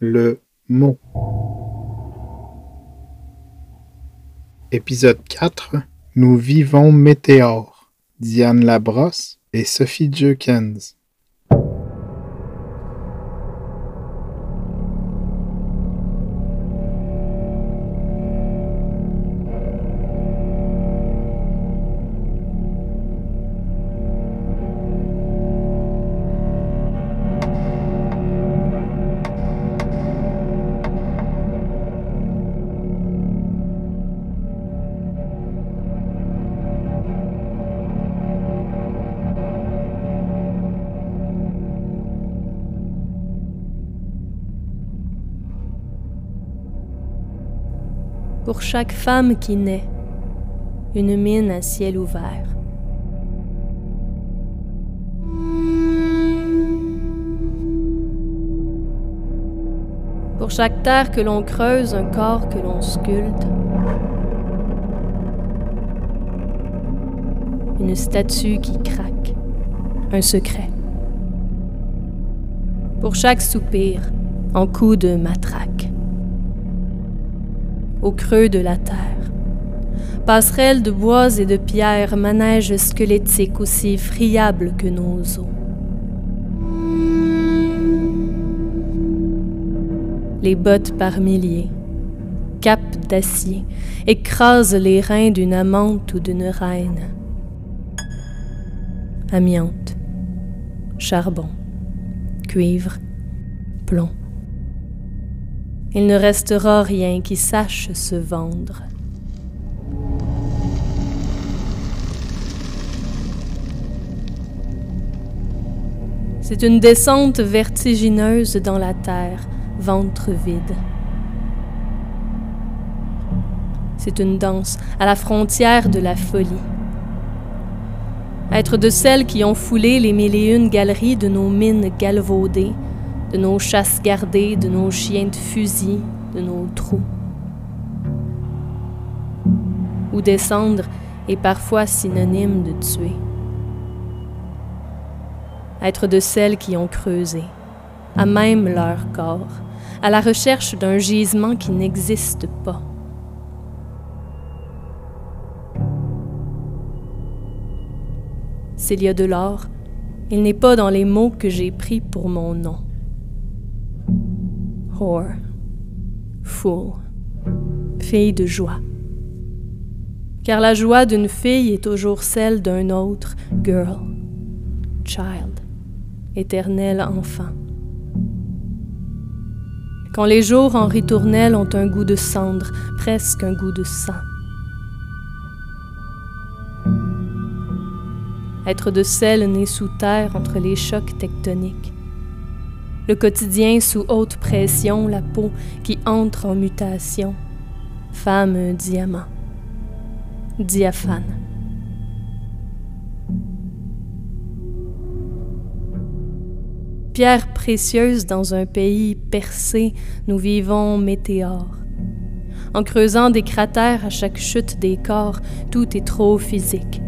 le mot. Épisode 4 Nous vivons Météore. Diane Labrosse et Sophie Jukens. Pour chaque femme qui naît, une mine à ciel ouvert. Pour chaque terre que l'on creuse, un corps que l'on sculpte. Une statue qui craque, un secret. Pour chaque soupir, en coup de matraque au creux de la terre. Passerelle de bois et de pierres, manège squelettique aussi friable que nos os. Les bottes par milliers, cap d'acier, écrasent les reins d'une amante ou d'une reine. Amiante, charbon, cuivre, plomb il ne restera rien qui sache se vendre. C'est une descente vertigineuse dans la terre, ventre vide. C'est une danse à la frontière de la folie. Être de celles qui ont foulé les mille et une galeries de nos mines galvaudées, de nos chasses gardées, de nos chiens de fusil, de nos trous. Ou descendre est parfois synonyme de tuer. Être de celles qui ont creusé, à même leur corps, à la recherche d'un gisement qui n'existe pas. S'il y a de l'or, il n'est pas dans les mots que j'ai pris pour mon nom whore, fool, fille de joie. Car la joie d'une fille est toujours celle d'un autre, girl, child, éternel enfant. Quand les jours en ritournelle ont un goût de cendre, presque un goût de sang. Être de celle née sous terre entre les chocs tectoniques le quotidien sous haute pression, la peau qui entre en mutation. Femme diamant, diaphane. Pierre précieuse dans un pays percé, nous vivons météores. En creusant des cratères à chaque chute des corps, tout est trop physique.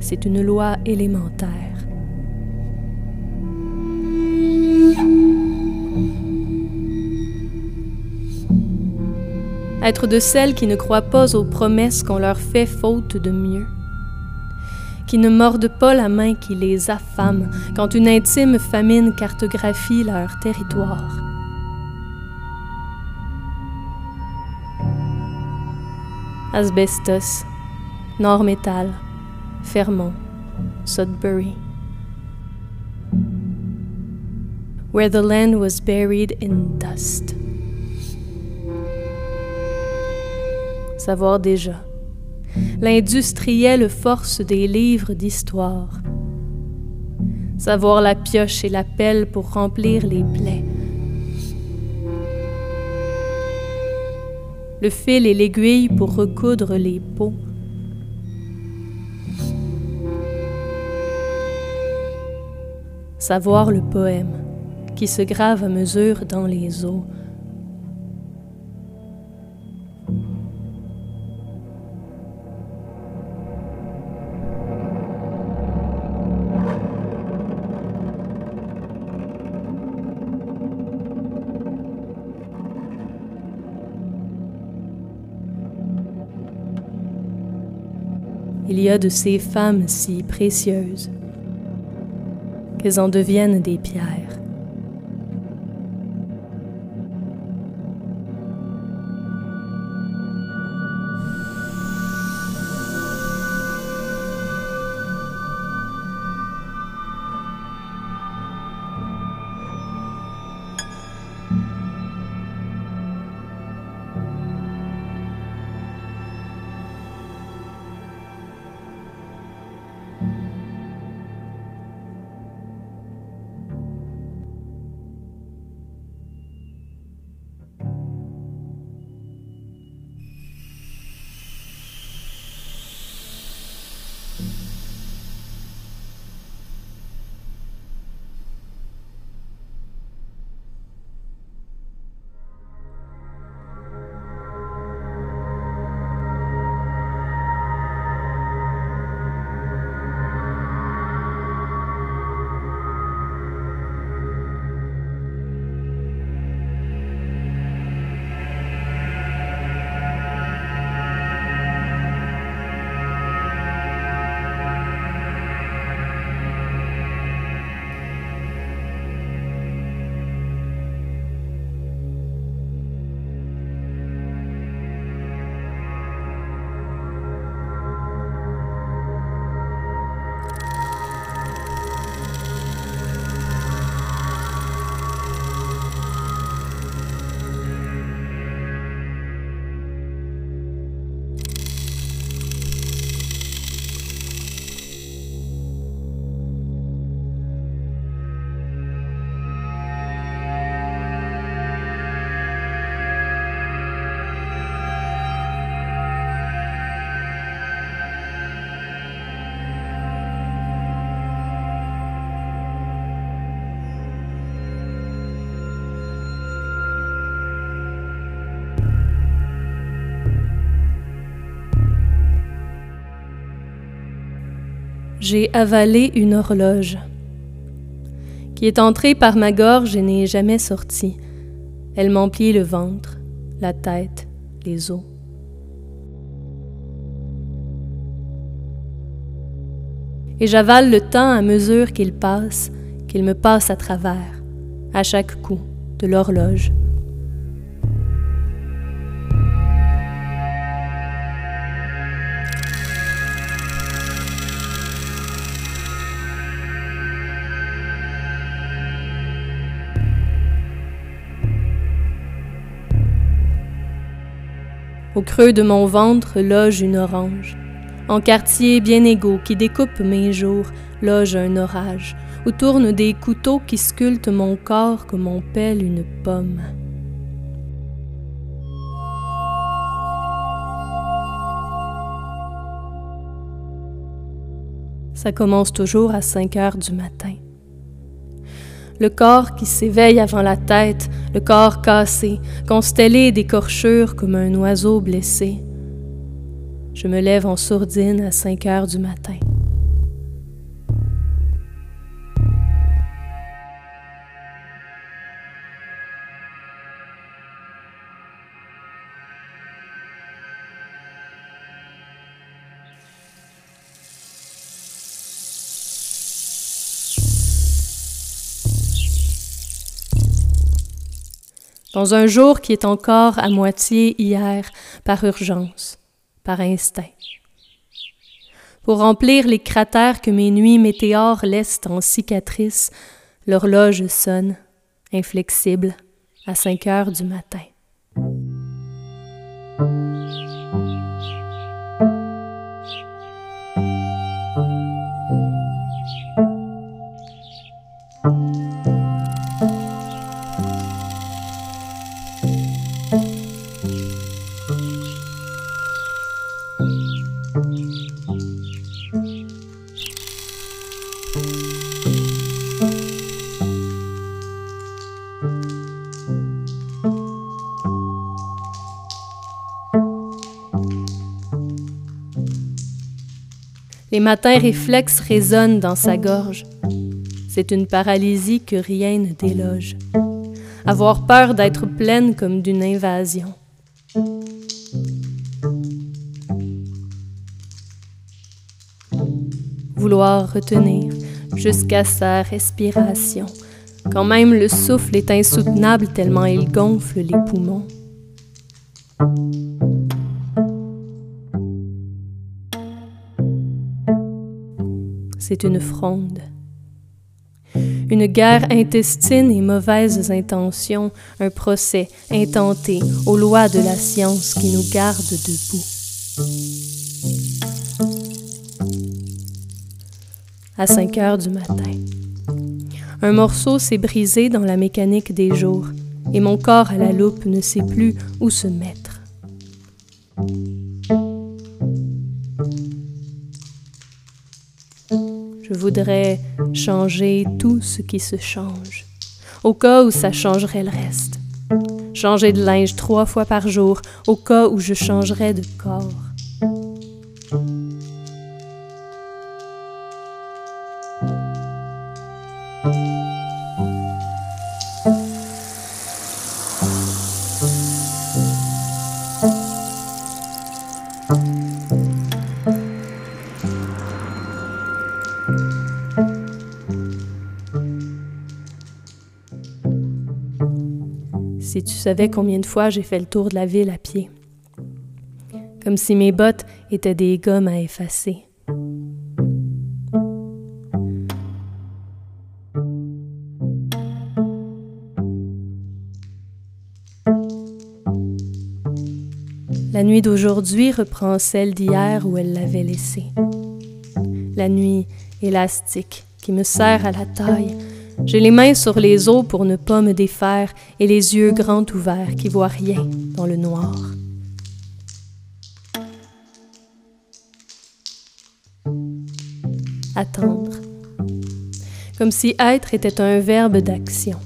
C'est une loi élémentaire. Être de celles qui ne croient pas aux promesses qu'on leur fait faute de mieux, qui ne mordent pas la main qui les affame quand une intime famine cartographie leur territoire. Asbestos, Nord-Métal, Fermont, Sudbury. Where the land was buried in dust. Savoir déjà. L'industriel force des livres d'histoire. Savoir la pioche et la pelle pour remplir les plaies. Le fil et l'aiguille pour recoudre les peaux. Savoir le poème qui se grave à mesure dans les eaux. Il y a de ces femmes si précieuses qu'elles en deviennent des pierres. J'ai avalé une horloge qui est entrée par ma gorge et n'est jamais sortie. Elle m'emplit le ventre, la tête, les os. Et j'avale le temps à mesure qu'il passe, qu'il me passe à travers, à chaque coup de l'horloge. Au creux de mon ventre loge une orange. En quartier bien égaux qui découpe mes jours, loge un orage, où tournent des couteaux qui sculptent mon corps comme on pèle une pomme. Ça commence toujours à 5 heures du matin le corps qui s'éveille avant la tête, le corps cassé, constellé d'écorchures comme un oiseau blessé. Je me lève en sourdine à 5 heures du matin. Dans un jour qui est encore à moitié hier, par urgence, par instinct. Pour remplir les cratères que mes nuits météores laissent en cicatrices, l'horloge sonne, inflexible, à cinq heures du matin. Les matins réflexes résonnent dans sa gorge. C'est une paralysie que rien ne déloge. Avoir peur d'être pleine comme d'une invasion. vouloir retenir jusqu'à sa respiration, quand même le souffle est insoutenable tellement il gonfle les poumons. C'est une fronde. Une guerre intestine et mauvaises intentions, un procès intenté aux lois de la science qui nous garde debout. À 5 heures du matin. Un morceau s'est brisé dans la mécanique des jours et mon corps à la loupe ne sait plus où se mettre. Voudrais changer tout ce qui se change, au cas où ça changerait le reste. Changer de linge trois fois par jour, au cas où je changerais de corps. Si tu savais combien de fois j'ai fait le tour de la ville à pied. Comme si mes bottes étaient des gommes à effacer. La nuit d'aujourd'hui reprend celle d'hier où elle l'avait laissée. La nuit élastique qui me serre à la taille. J'ai les mains sur les os pour ne pas me défaire et les yeux grands ouverts qui voient rien dans le noir. Attendre. Comme si être était un verbe d'action.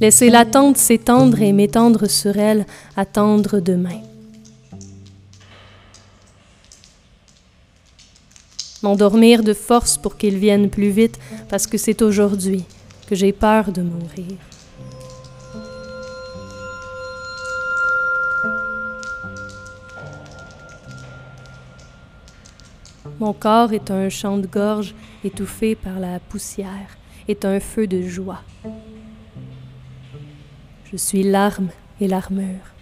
Laisser l'attente s'étendre et m'étendre sur elle, attendre demain. m'endormir de force pour qu'il vienne plus vite, parce que c'est aujourd'hui que j'ai peur de mourir. Mon corps est un champ de gorge étouffé par la poussière, est un feu de joie. Je suis l'arme et l'armure.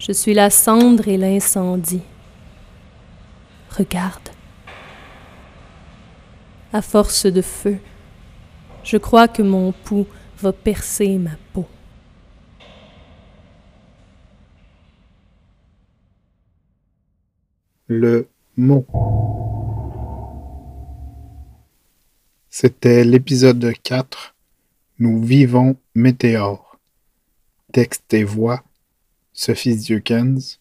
Je suis la cendre et l'incendie. Regarde. À force de feu, je crois que mon pouls va percer ma peau. Le mot. C'était l'épisode 4. Nous vivons météore. Texte et voix Sophie Diekens,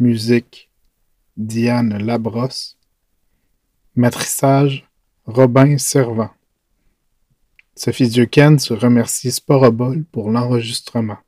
musique Diane Labrosse, matrissage Robin Servant. Sophie Diekens remercie Sporobol pour l'enregistrement.